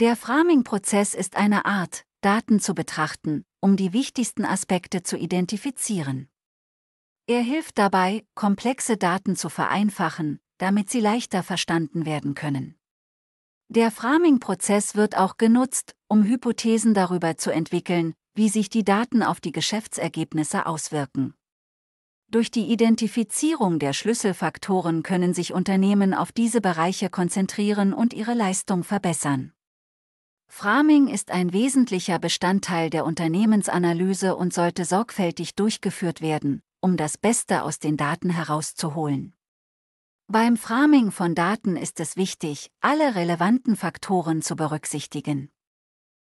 Der Framing-Prozess ist eine Art, Daten zu betrachten, um die wichtigsten Aspekte zu identifizieren. Er hilft dabei, komplexe Daten zu vereinfachen, damit sie leichter verstanden werden können. Der Framing-Prozess wird auch genutzt, um Hypothesen darüber zu entwickeln, wie sich die Daten auf die Geschäftsergebnisse auswirken. Durch die Identifizierung der Schlüsselfaktoren können sich Unternehmen auf diese Bereiche konzentrieren und ihre Leistung verbessern. Framing ist ein wesentlicher Bestandteil der Unternehmensanalyse und sollte sorgfältig durchgeführt werden, um das Beste aus den Daten herauszuholen. Beim Framing von Daten ist es wichtig, alle relevanten Faktoren zu berücksichtigen.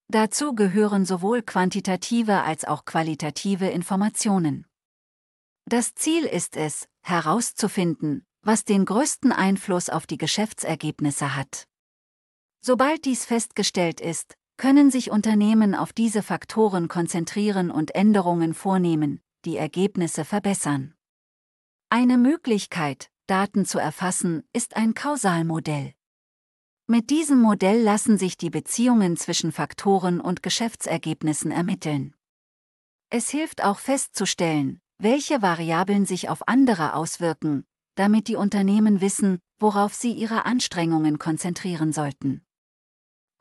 Dazu gehören sowohl quantitative als auch qualitative Informationen. Das Ziel ist es, herauszufinden, was den größten Einfluss auf die Geschäftsergebnisse hat. Sobald dies festgestellt ist, können sich Unternehmen auf diese Faktoren konzentrieren und Änderungen vornehmen, die Ergebnisse verbessern. Eine Möglichkeit, Daten zu erfassen, ist ein Kausalmodell. Mit diesem Modell lassen sich die Beziehungen zwischen Faktoren und Geschäftsergebnissen ermitteln. Es hilft auch festzustellen, welche Variablen sich auf andere auswirken, damit die Unternehmen wissen, worauf sie ihre Anstrengungen konzentrieren sollten.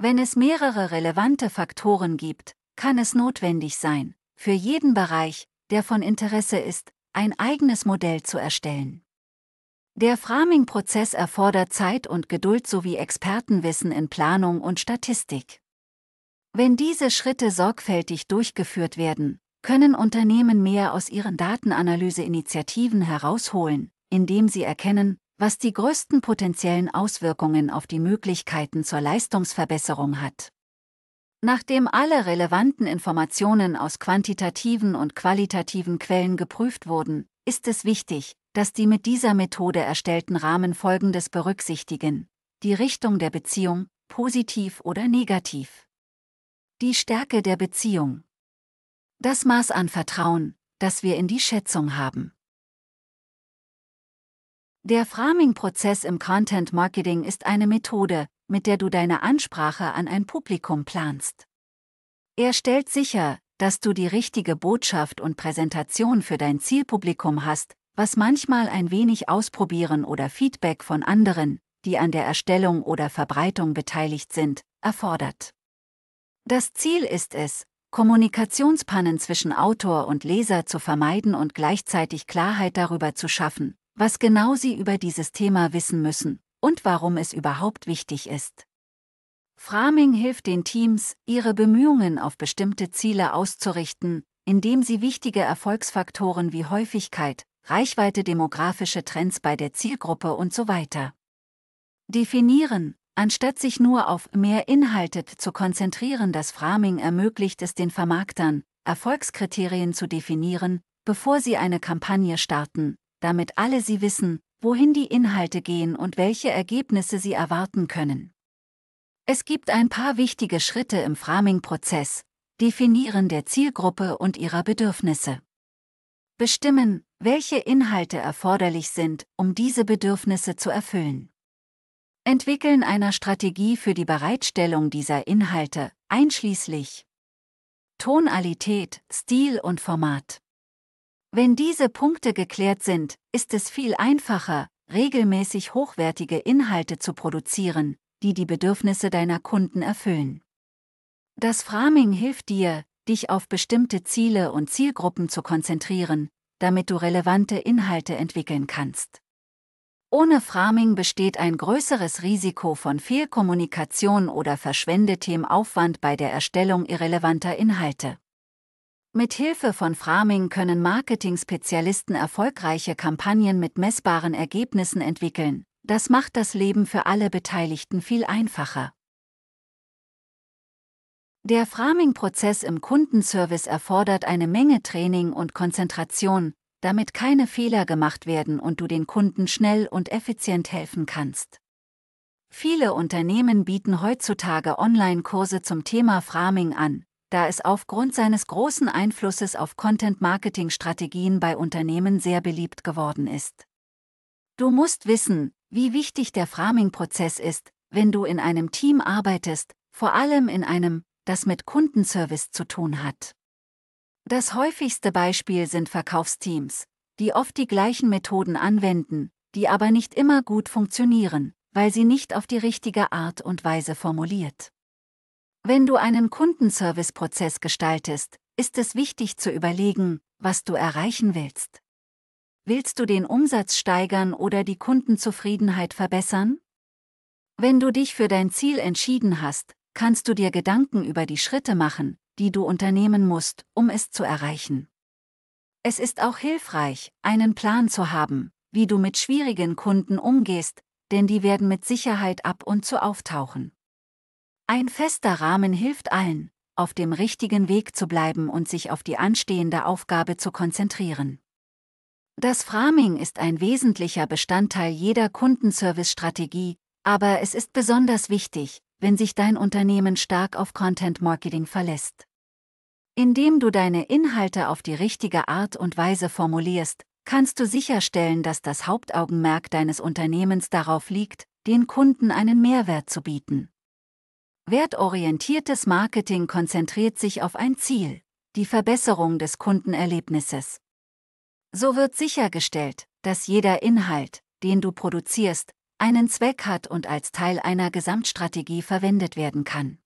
Wenn es mehrere relevante Faktoren gibt, kann es notwendig sein, für jeden Bereich, der von Interesse ist, ein eigenes Modell zu erstellen. Der Framing-Prozess erfordert Zeit und Geduld sowie Expertenwissen in Planung und Statistik. Wenn diese Schritte sorgfältig durchgeführt werden, können Unternehmen mehr aus ihren Datenanalyse-Initiativen herausholen, indem sie erkennen, was die größten potenziellen Auswirkungen auf die Möglichkeiten zur Leistungsverbesserung hat. Nachdem alle relevanten Informationen aus quantitativen und qualitativen Quellen geprüft wurden, ist es wichtig, dass die mit dieser Methode erstellten Rahmen Folgendes berücksichtigen. Die Richtung der Beziehung, positiv oder negativ. Die Stärke der Beziehung. Das Maß an Vertrauen, das wir in die Schätzung haben. Der Framing-Prozess im Content Marketing ist eine Methode, mit der du deine Ansprache an ein Publikum planst. Er stellt sicher, dass du die richtige Botschaft und Präsentation für dein Zielpublikum hast, was manchmal ein wenig Ausprobieren oder Feedback von anderen, die an der Erstellung oder Verbreitung beteiligt sind, erfordert. Das Ziel ist es, Kommunikationspannen zwischen Autor und Leser zu vermeiden und gleichzeitig Klarheit darüber zu schaffen, was genau sie über dieses Thema wissen müssen und warum es überhaupt wichtig ist. Framing hilft den Teams, ihre Bemühungen auf bestimmte Ziele auszurichten, indem sie wichtige Erfolgsfaktoren wie Häufigkeit, Reichweite demografische Trends bei der Zielgruppe und so weiter. Definieren, anstatt sich nur auf mehr Inhalte zu konzentrieren, das Framing ermöglicht es den Vermarktern, Erfolgskriterien zu definieren, bevor sie eine Kampagne starten, damit alle sie wissen, wohin die Inhalte gehen und welche Ergebnisse sie erwarten können. Es gibt ein paar wichtige Schritte im Framing-Prozess, Definieren der Zielgruppe und ihrer Bedürfnisse. Bestimmen, welche Inhalte erforderlich sind, um diese Bedürfnisse zu erfüllen. Entwickeln einer Strategie für die Bereitstellung dieser Inhalte, einschließlich Tonalität, Stil und Format. Wenn diese Punkte geklärt sind, ist es viel einfacher, regelmäßig hochwertige Inhalte zu produzieren, die die Bedürfnisse deiner Kunden erfüllen. Das Framing hilft dir, dich auf bestimmte Ziele und Zielgruppen zu konzentrieren, damit du relevante Inhalte entwickeln kannst. Ohne Framing besteht ein größeres Risiko von Fehlkommunikation oder verschwendetem Aufwand bei der Erstellung irrelevanter Inhalte. Mit Hilfe von Framing können Marketing-Spezialisten erfolgreiche Kampagnen mit messbaren Ergebnissen entwickeln. Das macht das Leben für alle Beteiligten viel einfacher. Der Framing-Prozess im Kundenservice erfordert eine Menge Training und Konzentration, damit keine Fehler gemacht werden und du den Kunden schnell und effizient helfen kannst. Viele Unternehmen bieten heutzutage Online-Kurse zum Thema Framing an, da es aufgrund seines großen Einflusses auf Content-Marketing-Strategien bei Unternehmen sehr beliebt geworden ist. Du musst wissen, wie wichtig der Framing-Prozess ist, wenn du in einem Team arbeitest, vor allem in einem, das mit Kundenservice zu tun hat. Das häufigste Beispiel sind Verkaufsteams, die oft die gleichen Methoden anwenden, die aber nicht immer gut funktionieren, weil sie nicht auf die richtige Art und Weise formuliert. Wenn du einen Kundenservice-Prozess gestaltest, ist es wichtig zu überlegen, was du erreichen willst. Willst du den Umsatz steigern oder die Kundenzufriedenheit verbessern? Wenn du dich für dein Ziel entschieden hast, kannst du dir Gedanken über die Schritte machen, die du unternehmen musst, um es zu erreichen. Es ist auch hilfreich, einen Plan zu haben, wie du mit schwierigen Kunden umgehst, denn die werden mit Sicherheit ab und zu auftauchen. Ein fester Rahmen hilft allen, auf dem richtigen Weg zu bleiben und sich auf die anstehende Aufgabe zu konzentrieren. Das Framing ist ein wesentlicher Bestandteil jeder Kundenservice-Strategie, aber es ist besonders wichtig, wenn sich dein Unternehmen stark auf Content Marketing verlässt. Indem du deine Inhalte auf die richtige Art und Weise formulierst, kannst du sicherstellen, dass das Hauptaugenmerk deines Unternehmens darauf liegt, den Kunden einen Mehrwert zu bieten. Wertorientiertes Marketing konzentriert sich auf ein Ziel, die Verbesserung des Kundenerlebnisses. So wird sichergestellt, dass jeder Inhalt, den du produzierst, einen Zweck hat und als Teil einer Gesamtstrategie verwendet werden kann.